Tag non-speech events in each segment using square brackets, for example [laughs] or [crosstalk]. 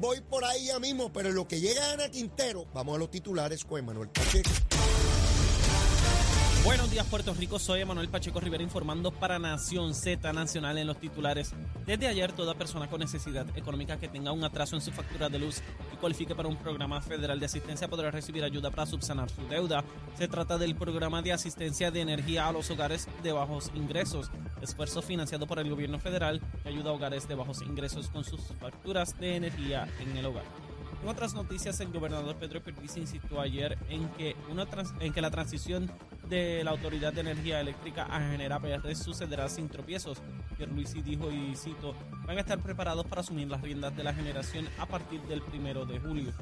voy por ahí ya mismo, pero en lo que llega Ana Quintero, vamos a los titulares con Manuel Pacheco. Buenos días, Puerto Rico. Soy Emanuel Pacheco Rivera informando para Nación Z Nacional en los titulares. Desde ayer, toda persona con necesidad económica que tenga un atraso en su factura de luz y cualifique para un programa federal de asistencia podrá recibir ayuda para subsanar su deuda. Se trata del programa de asistencia de energía a los hogares de bajos ingresos, esfuerzo financiado por el gobierno federal que ayuda a hogares de bajos ingresos con sus facturas de energía en el hogar. En otras noticias, el gobernador Pedro Pierluisi insistió ayer en que, una en que la transición de la Autoridad de Energía Eléctrica a Genera PR sucederá sin tropiezos. Pierluisi dijo, y cito, van a estar preparados para asumir las riendas de la generación a partir del primero de julio.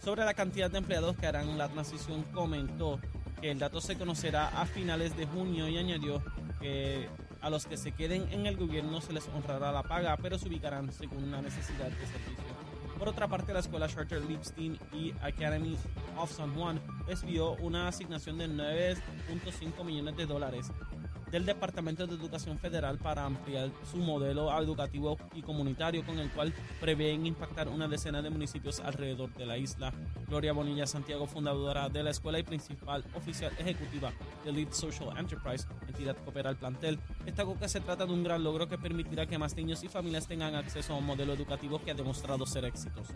Sobre la cantidad de empleados que harán la transición, comentó que el dato se conocerá a finales de junio y añadió que a los que se queden en el gobierno se les honrará la paga, pero se ubicarán según la necesidad de servicio. Por otra parte, la escuela Charter Lipstein y Academy of San Juan recibió una asignación de 9.5 millones de dólares del Departamento de Educación Federal para ampliar su modelo educativo y comunitario con el cual prevén impactar una decena de municipios alrededor de la isla. Gloria Bonilla Santiago, fundadora de la escuela y principal oficial ejecutiva de Lead Social Enterprise, entidad que opera el plantel, destacó que se trata de un gran logro que permitirá que más niños y familias tengan acceso a un modelo educativo que ha demostrado ser exitoso.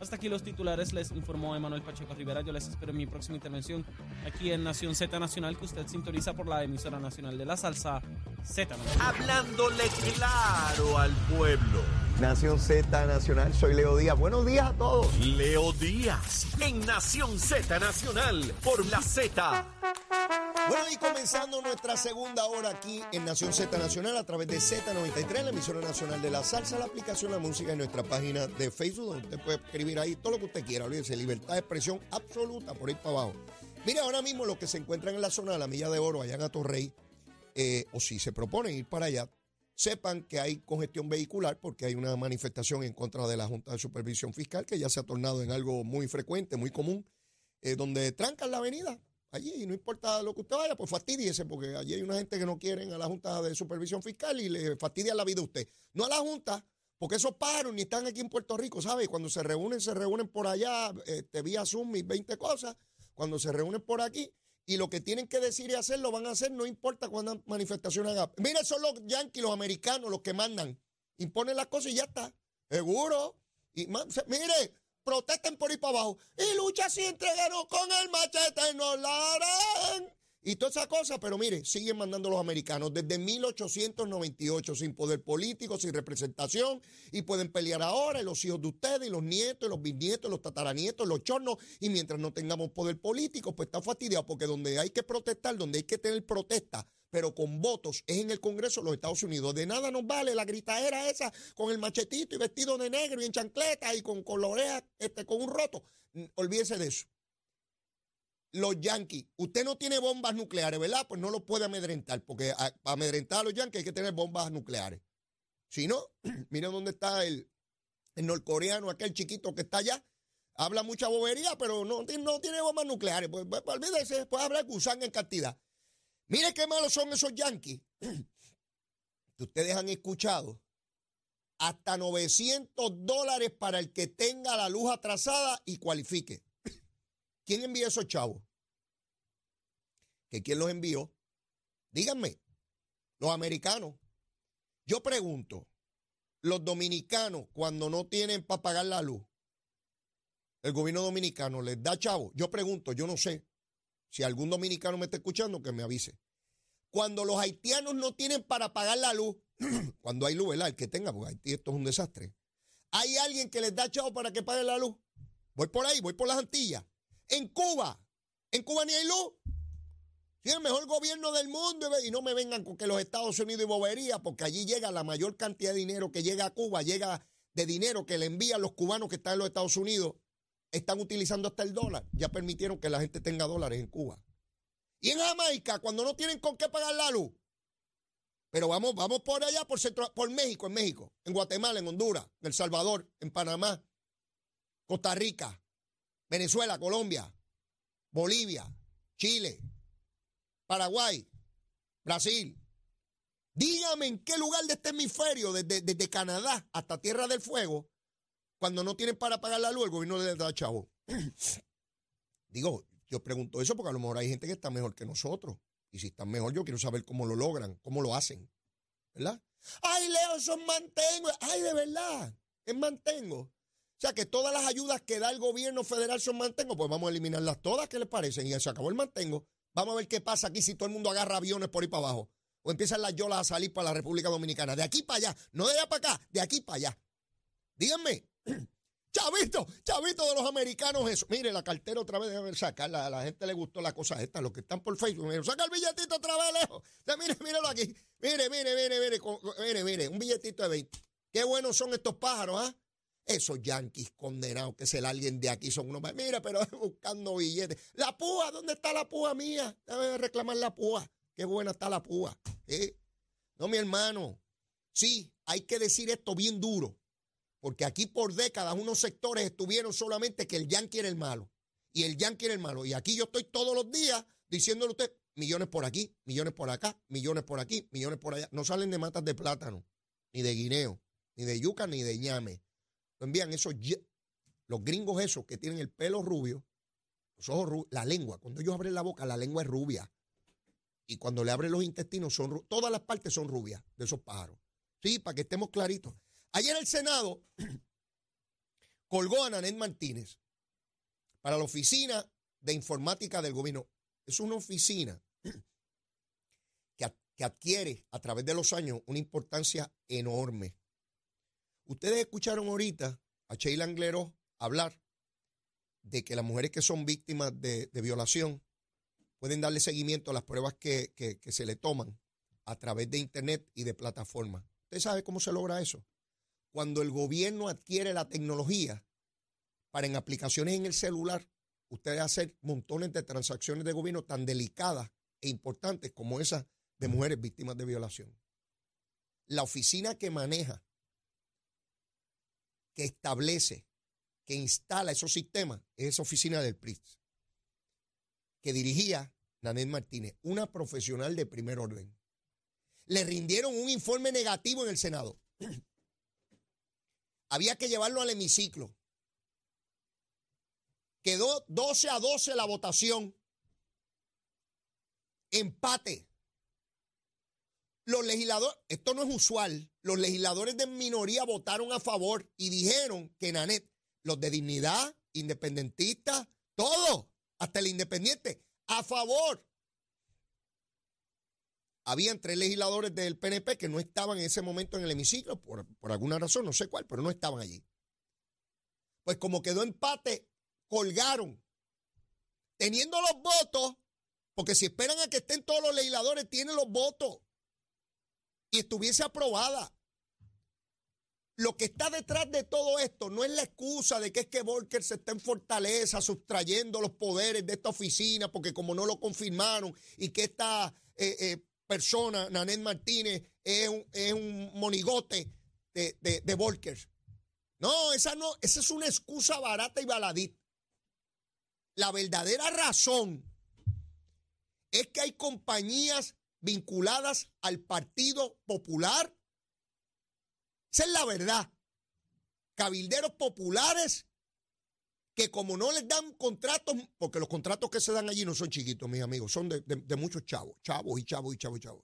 Hasta aquí los titulares, les informó Emanuel Pacheco Rivera. Yo les espero en mi próxima intervención aquí en Nación Z Nacional, que usted sintoniza por la emisora nacional de la salsa Z. Hablándole claro al pueblo. Nación Z Nacional, soy Leo Díaz. Buenos días a todos. Leo Díaz, en Nación Z Nacional, por la Z. Bueno, y comenzando nuestra segunda hora aquí en Nación Z Nacional a través de Z93, la emisora nacional de la salsa, la aplicación La Música en nuestra página de Facebook, donde usted puede escribir ahí todo lo que usted quiera. Olvídese, libertad de expresión absoluta por ahí para abajo. Mira, ahora mismo los que se encuentran en la zona de la Milla de Oro, allá en Atorrey, eh, o si se proponen ir para allá, sepan que hay congestión vehicular porque hay una manifestación en contra de la Junta de Supervisión Fiscal que ya se ha tornado en algo muy frecuente, muy común, eh, donde trancan la avenida allí no importa lo que usted vaya, pues fastidiese, porque allí hay una gente que no quieren a la Junta de Supervisión Fiscal y le fastidia la vida a usted. No a la Junta, porque esos pájaros ni están aquí en Puerto Rico, ¿sabe? Cuando se reúnen, se reúnen por allá, este, vía Zoom y 20 cosas, cuando se reúnen por aquí. Y lo que tienen que decir y hacer lo van a hacer, no importa cuántas manifestaciones hagan. Mire, son los yanquis, los americanos, los que mandan. Imponen las cosas y ya está. Seguro. Y, mire, protesten por ahí para abajo. Y lucha si entregaron con el machete, no la harán. Y toda esa cosa, pero mire, siguen mandando los americanos desde 1898 sin poder político, sin representación, y pueden pelear ahora, y los hijos de ustedes, y los nietos, y los bisnietos, los tataranietos, los chornos, y mientras no tengamos poder político, pues está fastidiado, porque donde hay que protestar, donde hay que tener protesta, pero con votos, es en el Congreso de los Estados Unidos. De nada nos vale la gritadera esa con el machetito y vestido de negro y en chancleta y con, con este, con un roto. Olvídese de eso. Los yanquis, usted no tiene bombas nucleares, ¿verdad? Pues no lo puede amedrentar, porque para amedrentar a los yanquis hay que tener bombas nucleares. Si no, [clears throat] miren dónde está el, el norcoreano, aquel chiquito que está allá. Habla mucha bobería, pero no, tiene bombas nucleares. Pues, pues olvídese, después habla gusán en cantidad. Mire qué malos son esos yanquis. [clears throat] ustedes han escuchado. Hasta 900 dólares para el que tenga la luz atrasada y cualifique. ¿Quién envió esos chavos? ¿Que quién los envió? Díganme, los americanos. Yo pregunto, los dominicanos cuando no tienen para pagar la luz, el gobierno dominicano les da chavo. Yo pregunto, yo no sé. Si algún dominicano me está escuchando, que me avise. Cuando los haitianos no tienen para pagar la luz, [clears throat] cuando hay luz, ¿verdad? El que tenga, porque Haití esto es un desastre. ¿Hay alguien que les da chavo para que paguen la luz? Voy por ahí, voy por las Antillas. En Cuba, en Cuba ni hay luz. Si el mejor gobierno del mundo y no me vengan con que los Estados Unidos y bobería, porque allí llega la mayor cantidad de dinero que llega a Cuba, llega de dinero que le envían los cubanos que están en los Estados Unidos están utilizando hasta el dólar. Ya permitieron que la gente tenga dólares en Cuba. Y en Jamaica, cuando no tienen con qué pagar la luz. Pero vamos, vamos por allá, por, centro, por México, en México, en Guatemala, en Honduras, en El Salvador, en Panamá, Costa Rica, Venezuela, Colombia, Bolivia, Chile, Paraguay, Brasil. Dígame en qué lugar de este hemisferio, desde, desde Canadá hasta Tierra del Fuego, Cuando no tienen para pagar la luz, el gobierno les da chavo. [clears throat] Digo, yo pregunto eso porque a lo mejor hay gente que está mejor que nosotros. Y si están mejor, yo quiero saber cómo lo logran, cómo lo hacen. ¿Verdad? Ay, Leo, son mantengo. Ay, de verdad, es mantengo. O sea que todas las ayudas que da el gobierno federal son mantengo, pues vamos a eliminarlas todas, ¿qué les parecen? Y se acabó el mantengo. Vamos a ver qué pasa aquí si todo el mundo agarra aviones por ahí para abajo. O empiezan las yolas a salir para la República Dominicana. De aquí para allá. No de allá para acá, de aquí para allá. Díganme. [clears throat] Chavito, chavito de los americanos, eso. Mire, la cartera otra vez, déjame sacarla. A la gente le gustó la cosa esta, los que están por Facebook. Mire, saca el billetito otra vez lejos. mire, mírelo aquí. Mire, mire, mire, mire, mire, mire, un billetito de 20. Qué buenos son estos pájaros, ¿ah? Esos yanquis condenados que se alguien de aquí son unos. Mira, pero [laughs] buscando billetes. La púa, ¿dónde está la púa mía? Debe reclamar la púa. Qué buena está la púa. ¿eh? No, mi hermano. Sí, hay que decir esto bien duro. Porque aquí por décadas unos sectores estuvieron solamente que el Yankee era el malo. Y el Yankee era el malo. Y aquí yo estoy todos los días diciéndole a usted, millones por aquí, millones por acá, millones por aquí, millones por allá. No salen de matas de plátano, ni de guineo, ni de yuca, ni de ñame. Envían esos, los gringos esos que tienen el pelo rubio, los ojos rubios, la lengua. Cuando ellos abren la boca, la lengua es rubia. Y cuando le abren los intestinos, son todas las partes son rubias de esos pájaros. Sí, para que estemos claritos. Ayer el Senado [clears throat] colgó a Nanet Martínez para la oficina de informática del gobierno. Es una oficina [clears throat] que adquiere a través de los años una importancia enorme. Ustedes escucharon ahorita a Sheila Anglero hablar de que las mujeres que son víctimas de violación pueden darle seguimiento a las pruebas que, se le toman a través de Internet y de plataformas. ¿Usted sabe cómo se logra eso? Cuando el gobierno adquiere la tecnología para en aplicaciones en el celular, usted hacer montones de transacciones de gobierno tan delicadas e importantes como esas de mujeres víctimas de violación. La oficina que maneja, que establece, que instala esos sistemas, es esa oficina del PRIS que dirigía Nanet Martínez, una profesional de primer orden. Le rindieron un informe negativo en el Senado. [clears throat] Había que llevarlo al hemiciclo. Quedó 12 a 12 la votación. Empate. Los legisladores, esto no es usual, los legisladores de minoría votaron a favor y dijeron que Nanet, los de dignidad, independentistas, todos, hasta el independiente, a favor. Habían tres legisladores del PNP que no estaban en ese momento en el hemiciclo, por, por alguna razón, no sé cuál, pero no estaban allí. Pues como quedó empate, colgaron. Teniendo los votos, porque si esperan a que estén todos los legisladores, tienen los votos. Y estuviese aprobada. Lo que está detrás de todo esto no es la excusa de que es que Volker se está en fortaleza sustrayendo los poderes de esta oficina porque como no lo confirmaron y que esta eh, eh, persona, Nanet Martínez, es un, monigote de, de, Volker. No, esa no, esa es una excusa barata y baladita. La verdadera razón es que hay compañías vinculadas al Partido Popular esa es la verdad. Cabilderos populares que como no les dan contratos, porque los contratos que se dan allí no son chiquitos, mis amigos, son de, muchos chavos, chavos y chavos y chavos chavos.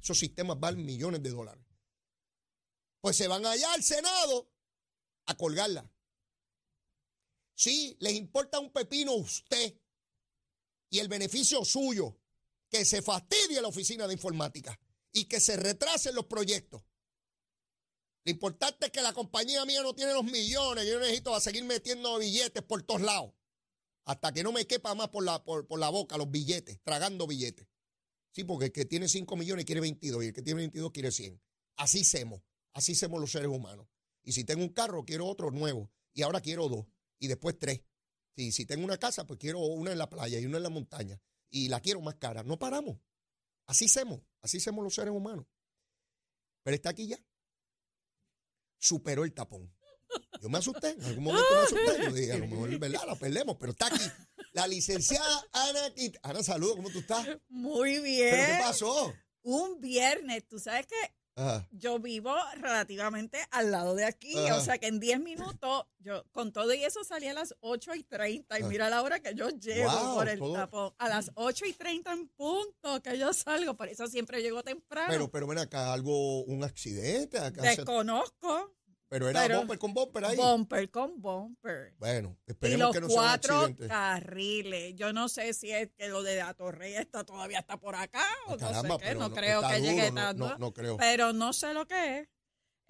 Esos sistemas valen millones de dólares. Pues se van allá al Senado a colgarla. Sí, les importa un pepino usted y el beneficio suyo, que se fastidie la oficina de informática y que se retrasen los proyectos. Lo importante es que la compañía mía no tiene los millones. Yo necesito a seguir metiendo billetes por todos lados. Hasta que no me quepa más por la, por, la boca los billetes, tragando billetes. Sí, porque el que tiene 5 millones quiere 22 y el que tiene 22 quiere 100. Así somos. Así somos los seres humanos. Y si tengo un carro, quiero otro nuevo. Y ahora quiero dos. Y después tres. Sí, si tengo una casa, pues quiero una en la playa y una en la montaña. Y la quiero más cara. No paramos. Así somos. Así somos los seres humanos. Pero está aquí ya superó el tapón. Yo me asusté, en algún momento me asusté. Yo dije, a lo mejor, ¿verdad? La perdemos, pero está aquí. La licenciada Ana Ana, saludos, ¿cómo tú estás? Muy bien. ¿Pero qué pasó? Un viernes, tú sabes que Ajá. yo vivo relativamente al lado de aquí, Ajá. o sea que en 10 minutos, yo con todo y eso salí a las 8 y 30 y mira la hora que yo llego Wow, por el todo- tapón. A las 8 y 30 en punto que yo salgo, por eso siempre llego temprano. Pero, pero ven acá, algo, un accidente. Acá Desconozco, pero era pero- bumper con bumper ahí. bumper con bumper. Bueno, Y esperemos los que no sea un cuatro carriles. Yo no sé si es que lo de la torre está todavía está por acá o Ah, no sé qué. No no- creo que llegue duro, no- tanto. no- no creo. Pero no sé lo que es.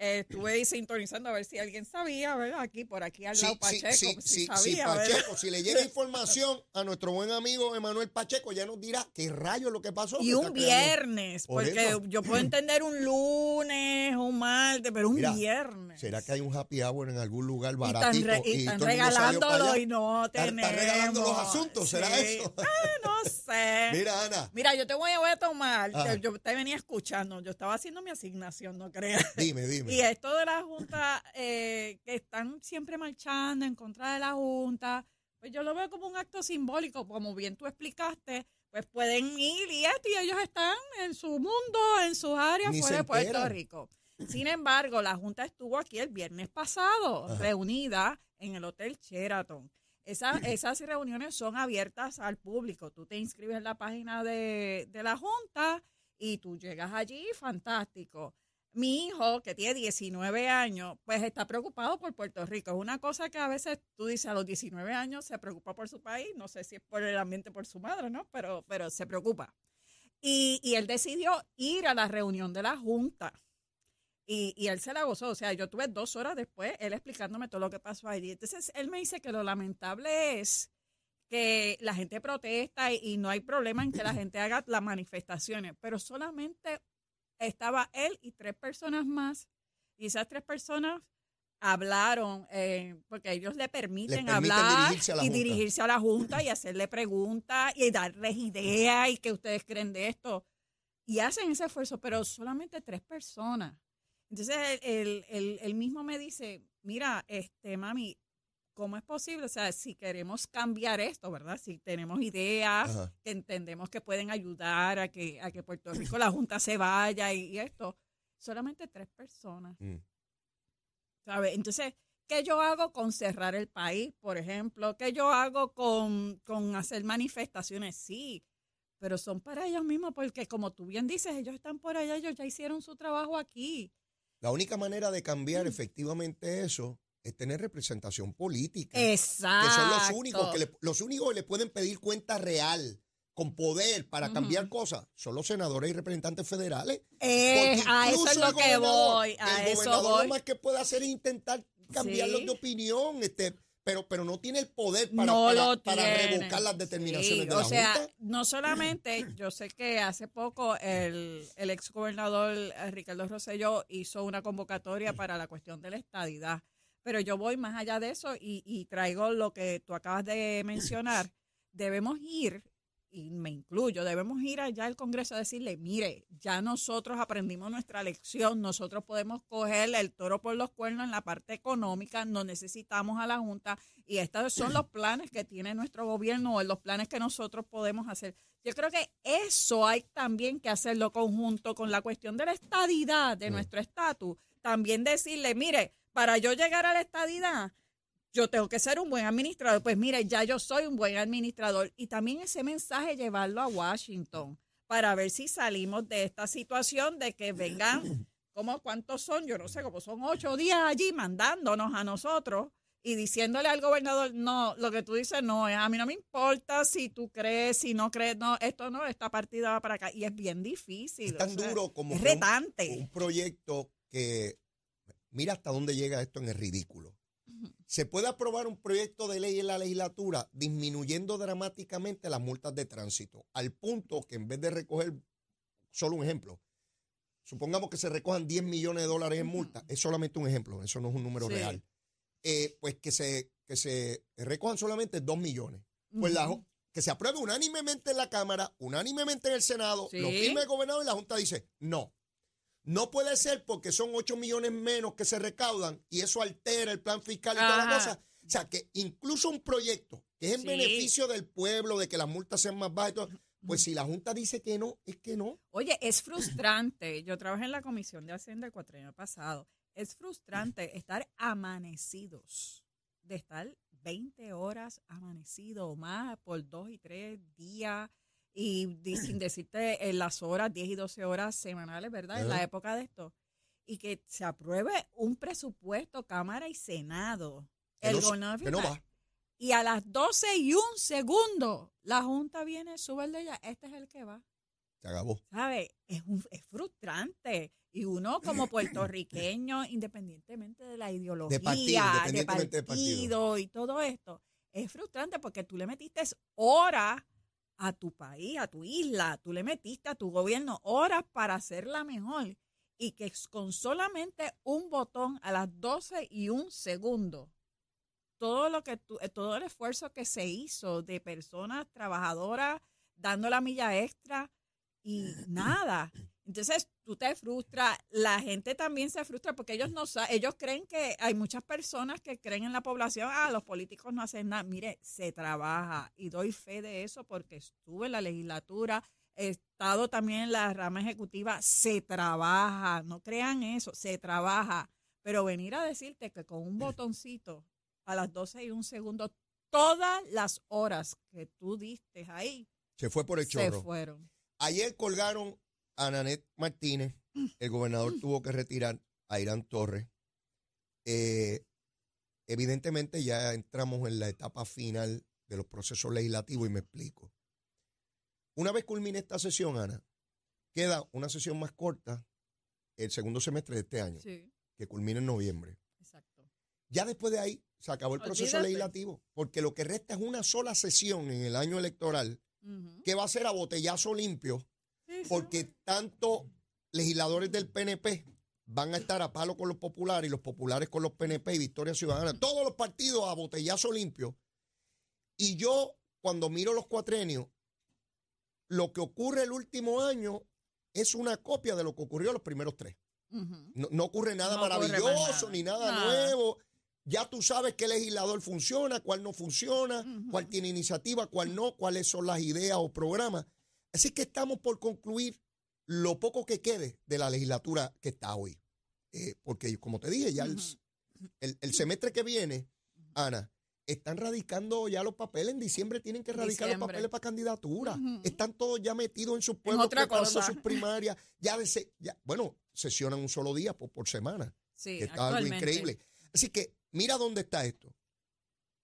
Eh, estuve sintonizando a ver si alguien sabía, ¿verdad? Aquí, por aquí al lado Pacheco, sí, si sí, sabía, ¿verdad? Pacheco, si le llega información a nuestro buen amigo Emanuel Pacheco, ya nos dirá qué rayo es lo que pasó. Y un viernes, Por porque eso. yo puedo entender un lunes, un martes, pero un Mira, viernes. ¿Será que hay un happy hour en algún lugar y están, baratito? re- y están regalándolo y no tenemos. están regalando los asuntos, ¿será eso? Ah, no sé. [laughs] Mira, Ana, Mira, yo te voy a, voy a tomar. Ajá. Yo te venía escuchando. Yo estaba haciendo mi asignación, no creas. dime, dime. Y esto de la Junta, eh, que están siempre marchando en contra de la Junta, pues yo lo veo como un acto simbólico, como bien tú explicaste. Pues pueden ir y esto, y ellos están en su mundo, en sus áreas Ni fuera de Puerto. Rico. Sin embargo, la Junta estuvo aquí el viernes pasado, Ajá. reunida en el Hotel Sheraton. Esa- [clears throat] esas reuniones son abiertas al público. Tú te inscribes en la página de, de la Junta y tú llegas allí, fantástico. Mi hijo, que tiene 19 años, pues está preocupado por Puerto Rico. Es una cosa que a veces tú dices a los 19 años se preocupa por su país. No sé si es por el ambiente, por su madre, ¿no? Pero, pero se preocupa. Y, y él decidió ir a la reunión de la Junta. Y, y él se la gozó. O sea, yo tuve dos horas después, él explicándome todo lo que pasó allí. Entonces, él me dice que lo lamentable es que la gente protesta y no hay problema en que la gente haga las manifestaciones, pero solamente estaba él y tres personas más. Y esas tres personas hablaron, eh, porque ellos le permiten, permiten hablar dirigirse y dirigirse a la Junta y hacerle preguntas y darles ideas y que ustedes creen de esto. Y hacen ese esfuerzo, pero solamente tres personas. Entonces, él, él- él mismo me dice, mira, este mami, ¿cómo es posible? O sea, si queremos cambiar esto, ¿verdad? Si tenemos ideas Ajá. que entendemos que pueden ayudar a que, a que Puerto Rico, la Junta se vaya y, y esto, solamente tres personas. Mm. ¿Sabe? Entonces, ¿qué yo hago con cerrar el país, por ejemplo? ¿Qué yo hago con, con hacer manifestaciones? Sí, pero son para ellos mismos, porque como tú bien dices, ellos están por allá, ellos ya hicieron su trabajo aquí. La única manera de cambiar Mm. efectivamente eso es tener representación política. Exacto. que son los únicos que le, los únicos que le pueden pedir cuenta real con poder para cambiar cosas son los senadores y representantes federales. Eh, a eso es lo que voy, a el eso gobernador voy. lo más que puede hacer es intentar cambiarlos Sí. de opinión, este, pero, pero no tiene el poder para, no para, revocar las determinaciones Sí, de o la sea, Junta. no solamente, yo sé que hace poco el, el ex gobernador eh, Ricardo Rosselló hizo una convocatoria para la cuestión de la estadidad, pero yo voy más allá de eso y, y traigo lo que tú acabas de mencionar. [clears throat] Debemos ir, y me incluyo, debemos ir allá al Congreso a decirle, mire, ya nosotros aprendimos nuestra lección, nosotros podemos coger el toro por los cuernos en la parte económica, no necesitamos a la Junta y estos son los planes que tiene nuestro gobierno o los planes que nosotros podemos hacer. Yo creo que eso hay también que hacerlo conjunto con la cuestión de la estadidad de nuestro estatus. También decirle, mire, para yo llegar a la estadidad, yo tengo que ser un buen administrador. Pues mire, ya yo soy un buen administrador. Y también ese mensaje llevarlo a Washington para ver si salimos de esta situación de que vengan, [clears throat] como cuántos son, yo no sé, como son ocho días allí mandándonos a nosotros y diciéndole al gobernador, no, lo que tú dices no, es a mí no me importa si tú crees, si no crees, no, esto no, esta partida va para acá. Y es bien difícil. Es tan o sea, duro como es un proyecto que mira hasta dónde llega esto en el ridículo. Se puede aprobar un proyecto de ley en la legislatura disminuyendo dramáticamente las multas de tránsito, al punto que en vez de recoger, solo un ejemplo, supongamos que se recojan 10 millones de dólares en multas, es solamente un ejemplo, eso no es un número Sí. real, eh, pues que se, que se recojan solamente 2 millones. Pues la, que se apruebe unánimemente en la Cámara, unánimemente en el Senado, Sí. lo firme el gobernador y la Junta dice, no. No puede ser porque son 8 millones menos que se recaudan y eso altera el plan fiscal y toda la Ajá. cosa. O sea, que incluso un proyecto que es en Sí. beneficio del pueblo, de que las multas sean más bajas y todo, Pues si la Junta dice que no, es que no. Oye, es frustrante. Yo trabajé en la Comisión de Hacienda el cuatrienio pasado. Es frustrante estar amanecidos, de estar 20 horas amanecido o más por dos y tres días y sin [clears throat] decirte en las horas, 10 y 12 horas semanales, ¿verdad? En la época de esto. Y que se apruebe un presupuesto, Cámara y Senado. Que el no, gobernador que no firma- va. Y a las 12 y un segundo, la Junta viene, sube el de ella, este es el que va. Se acabó. ¿Sabe? Es, un- es frustrante. Y uno como [clears throat] puertorriqueño, independientemente de la ideología, partido, de independientemente del partido. partido y todo esto, es frustrante porque tú le metiste horas a tu país, a tu isla, tú le metiste a tu gobierno horas para hacerla mejor. Y que con solamente un botón a las 12 y un segundo, todo lo que eh, todo el esfuerzo que se hizo de personas trabajadoras dando la milla extra y [clears throat] nada. Entonces tú te frustras, la gente también se frustra porque ellos no sa- ellos creen que hay muchas personas que creen en la población, ah, los políticos no hacen nada. Mire, se trabaja y doy fe de eso porque estuve en la legislatura, he estado también en la rama ejecutiva, se trabaja, no crean eso, se trabaja. Pero venir a decirte que con un botoncito a las 12 y un segundo, todas las horas que tú diste ahí Se fue por el se chorro. fueron. Ayer colgaron a Nanet Martínez. El gobernador tuvo que retirar a Irán Torres. Eh, evidentemente ya entramos en la etapa final de los procesos legislativos y me explico. Una vez culmine esta sesión, Ana, queda una sesión más corta el segundo semestre de este año, Sí, que culmina en noviembre. exacto. Ya después de ahí se acabó el proceso Olvídate. legislativo, porque lo que resta es una sola sesión en el año electoral que va a ser a botellazo limpio. Porque tanto legisladores del PNP van a estar a palo con los populares y los populares con los PNP y Victoria Ciudadana, todos los partidos a botellazo limpio. Y yo, cuando miro los cuatrenios, lo que ocurre el último año es una copia de lo que ocurrió los primeros tres. No, no ocurre nada No ocurre más maravilloso nada. ni nada, Nada. nuevo. Ya tú sabes qué legislador funciona, cuál no funciona, cuál tiene iniciativa, cuál no, cuáles son las ideas o programas. Así que estamos por concluir lo poco que quede de la legislatura que está hoy. Eh, porque, como te dije, ya el, Ujú. el- el semestre que viene, Ana, están radicando ya los papeles. En diciembre tienen que radicar los papeles para candidatura. Están todos ya metidos en sus pueblos otra preparando cosa. sus primarias. Ya, de se- ya- bueno, sesionan un solo día por, por semana Sí, que está algo increíble. Así que mira dónde está esto.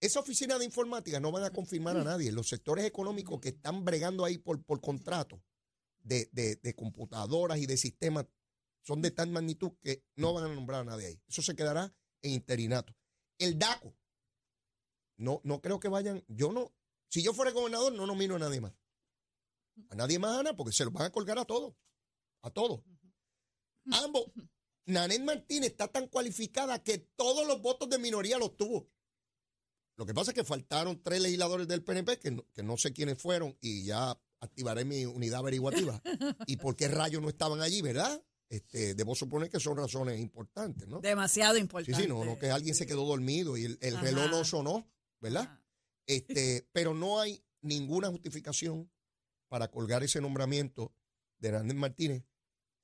Esa oficina de informática no van a confirmar a nadie. Los sectores económicos que están bregando ahí por, por contrato de, de- de computadoras y de sistemas son de tal magnitud que no van a nombrar a nadie ahí. Eso se quedará en interinato. El DACO. No, no creo que vayan. Yo no. Si yo fuera gobernador, no nomino a nadie más. A nadie más, Ana, porque se los van a colgar a todos. A todos. Ambos. Nanet Martínez está tan cualificada que todos los votos de minoría los tuvo. Lo que pasa es que faltaron tres legisladores del PNP que no, que no sé quiénes fueron y ya activaré mi unidad averiguativa. [laughs] ¿Y por qué rayos no estaban allí, verdad? Este, debo suponer que son razones importantes, ¿no? Demasiado Sí, importante. sí, no, no que alguien se quedó dormido y el, el reloj no sonó, ¿verdad? Ajá. Este, [laughs] pero no hay ninguna justificación para colgar ese nombramiento de Hernández Martínez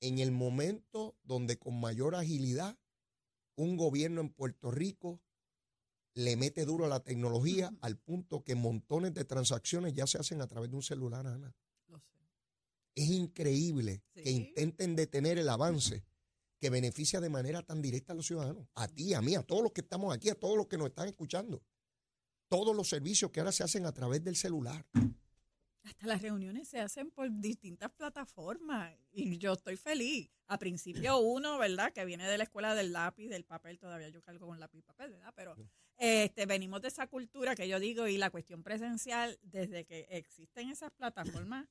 en el momento donde con mayor agilidad un gobierno en Puerto Rico le mete duro a la tecnología al punto que montones de transacciones ya se hacen a través de un celular, Ana. Lo sé. Es increíble que intenten detener el avance que beneficia de manera tan directa a los ciudadanos, a ti, a mí, a todos los que estamos aquí, a todos los que nos están escuchando. Todos los servicios que ahora se hacen a través del celular. Hasta las reuniones se hacen por distintas plataformas y yo estoy feliz. A principio [clears throat] uno, ¿verdad? Que viene de la escuela del lápiz, del papel, todavía yo cargo con lápiz y papel, ¿verdad? Pero este, venimos de esa cultura que yo digo y la cuestión presencial, desde que existen esas plataformas,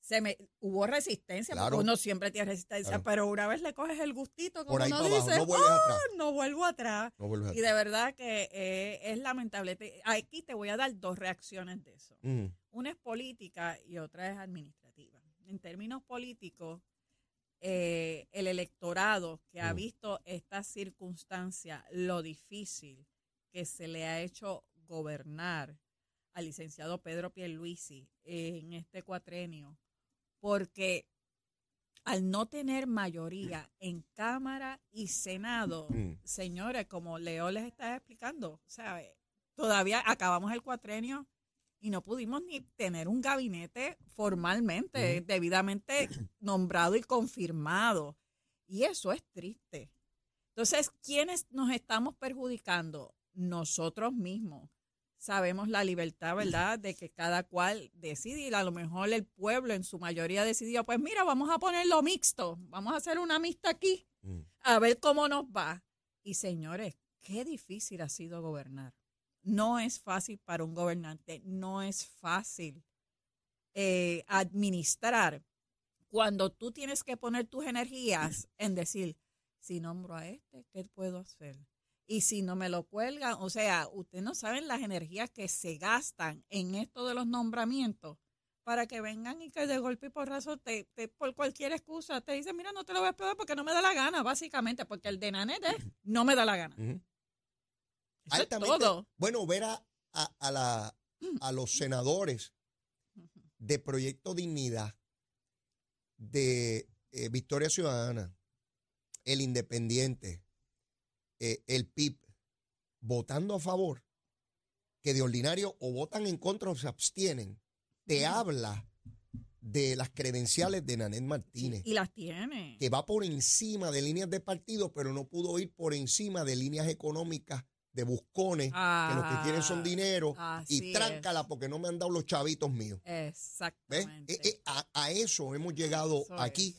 se me hubo resistencia, Claro. porque uno siempre tiene resistencia, Claro. pero una vez le coges el gustito, como uno dice, no. "Ah, no vuelvo atrás. No Y de verdad que eh, es lamentable. Te- Aquí te voy a dar dos reacciones de eso. Mm, Una es política y otra es administrativa. En términos políticos, eh, el electorado que ha Mm. visto esta circunstancia, lo difícil que se le ha hecho gobernar, al licenciado Pedro Pierluisi en este cuatrenio, porque al no tener mayoría en Cámara y Senado, Mm. señores, como Leo les está explicando, o sea, eh, todavía acabamos el cuatrenio y no pudimos ni tener un gabinete formalmente, debidamente [coughs] nombrado y confirmado. Y eso es triste. Entonces, ¿quiénes nos estamos perjudicando? Nosotros mismos. Sabemos la libertad, ¿verdad?, de que cada cual decide y a lo mejor el pueblo en su mayoría decidió, pues mira, vamos a ponerlo mixto, vamos a hacer una mixta aquí, Mm. a ver cómo nos va. Y señores, qué difícil ha sido gobernar. No es fácil para un gobernante, no es fácil eh, administrar cuando tú tienes que poner tus energías en decir, si nombro a este, ¿qué puedo hacer? Y si no me lo cuelgan, o sea, ustedes no saben las energías que se gastan en esto de los nombramientos para que vengan y que de golpe y porrazo te, te- por cualquier excusa te dicen, mira, no te lo voy a pedir porque no me da la gana, básicamente, porque el de Nanete no me da la gana. Eso es Altamente- todo. Bueno, ver a, a- a la- a los senadores de Proyecto Dignidad, de eh, Victoria Ciudadana, el Independiente, eh, el PIB, votando a favor, que de ordinario o votan en contra o se abstienen, te habla de las credenciales de Nanette Martínez Y las tiene. que va por encima de líneas de partido, pero no pudo ir por encima de líneas económicas de buscones, que lo que quieren son dinero, Ah, así y tráncala porque no me han dado los chavitos míos. Exactamente. Eh, eh, a, a eso hemos llegado Eso aquí.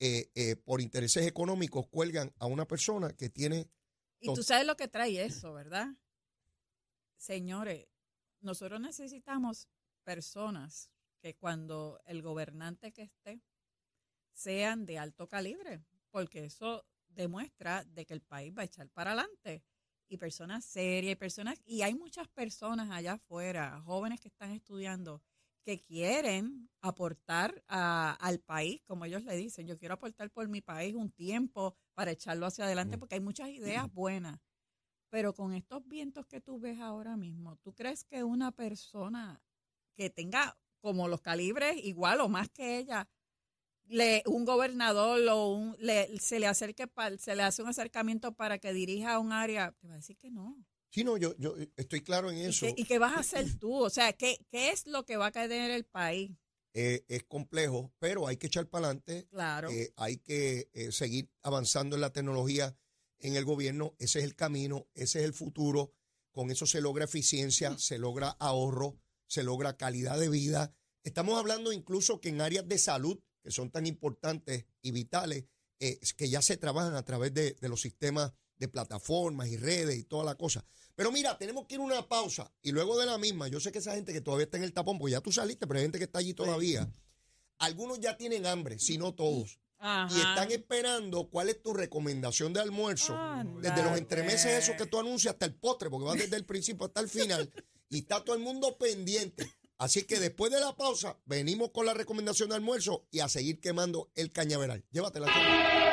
eh, por intereses económicos cuelgan a una persona que tiene Y tú sabes lo que trae eso, ¿verdad? Señores, nosotros necesitamos personas que cuando el gobernante que esté sean de alto calibre, porque eso demuestra de que el país va a echar para adelante. Y personas serias, y personas, y hay muchas personas allá afuera, jóvenes que están estudiando, que quieren aportar a- al país, como ellos le dicen, yo quiero aportar por mi país un tiempo para echarlo hacia adelante, Mm. porque hay muchas ideas buenas. Pero con estos vientos que tú ves ahora mismo, ¿tú crees que una persona que tenga como los calibres igual o más que ella, le, un gobernador o un, le, se le acerque pa- se le hace un acercamiento para que dirija un área, te va a decir que no. Sí, no, yo, yo estoy claro en ¿Y eso. qué, y qué vas a hacer tú? O sea, ¿qué, ¿qué es lo que va a caer en el país? Eh, es complejo, pero hay que echar para adelante. Claro. eh, hay que eh, seguir avanzando en la tecnología en el gobierno. Ese es el camino, ese es el futuro. Con eso se logra eficiencia, se logra ahorro, se logra calidad de vida. Estamos hablando incluso que en áreas de salud, que son tan importantes y vitales, que ya se trabajan a través de, de los sistemas de plataformas y redes y toda la cosa. Pero mira, tenemos que ir a una pausa y luego de la misma, yo sé que esa gente que todavía está en el tapón, porque ya tú saliste, pero hay gente que está allí todavía. Algunos ya tienen hambre, si no todos. Ajá. Y están esperando cuál es tu recomendación de almuerzo. Desde los entremeses esos que tú anuncias hasta el postre, porque va desde el principio hasta el final. Y está todo el mundo pendiente. Así que después de la pausa, venimos con la recomendación de almuerzo y a seguir quemando el cañaveral. Llévatela.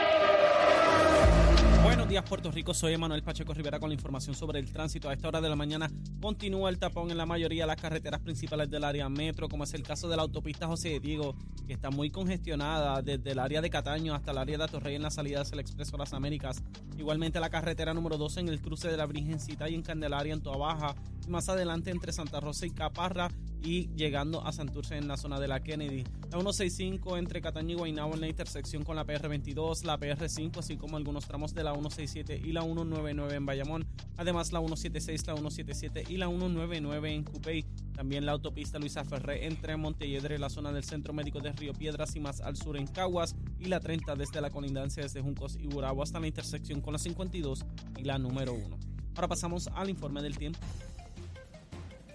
Buenos días, Puerto Rico. Soy Emanuel Pacheco Rivera con la información sobre el tránsito. A esta hora de la mañana continúa el tapón en la mayoría de las carreteras principales del área metro, como es el caso de la autopista José de Diego, que está muy congestionada desde el área de Cataño hasta el área de Atorrey en la salida hacia el Expreso Las Américas. Igualmente la carretera número 12 en el cruce de la Virgencita y en Candelaria en Toa Baja. Más adelante entre Santa Rosa y Caparra y llegando a Santurce en la zona de la Kennedy. La 165 entre Cataño y Guaynabo en la intersección con la PR22, la PR5, así como algunos tramos de la 167 y la 199 en Bayamón. Además la 176, la 177 y la 199 en Cupey. También la autopista Luisa Ferré entre Montelledre, la zona del Centro Médico de Río Piedras y más al sur en Caguas. Y la 30 desde la colindancia desde Juncos y Burabo hasta la intersección con la 52 y la número 1. Ahora pasamos al informe del tiempo.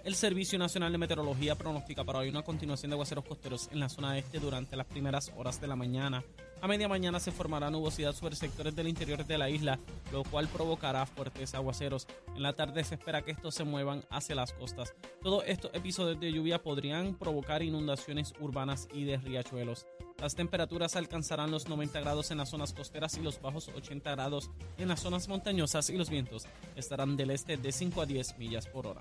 El Servicio Nacional de Meteorología pronostica para hoy una continuación de aguaceros costeros en la zona este durante las primeras horas de la mañana. A media mañana se formará nubosidad sobre sectores del interior de la isla, lo cual provocará fuertes aguaceros. En la tarde se espera que estos se muevan hacia las costas. Todos estos episodios de lluvia podrían provocar inundaciones urbanas y de riachuelos. Las temperaturas alcanzarán los 90 grados en las zonas costeras y los bajos 80 grados en las zonas montañosas y los vientos estarán del este de 5 a 10 millas por hora.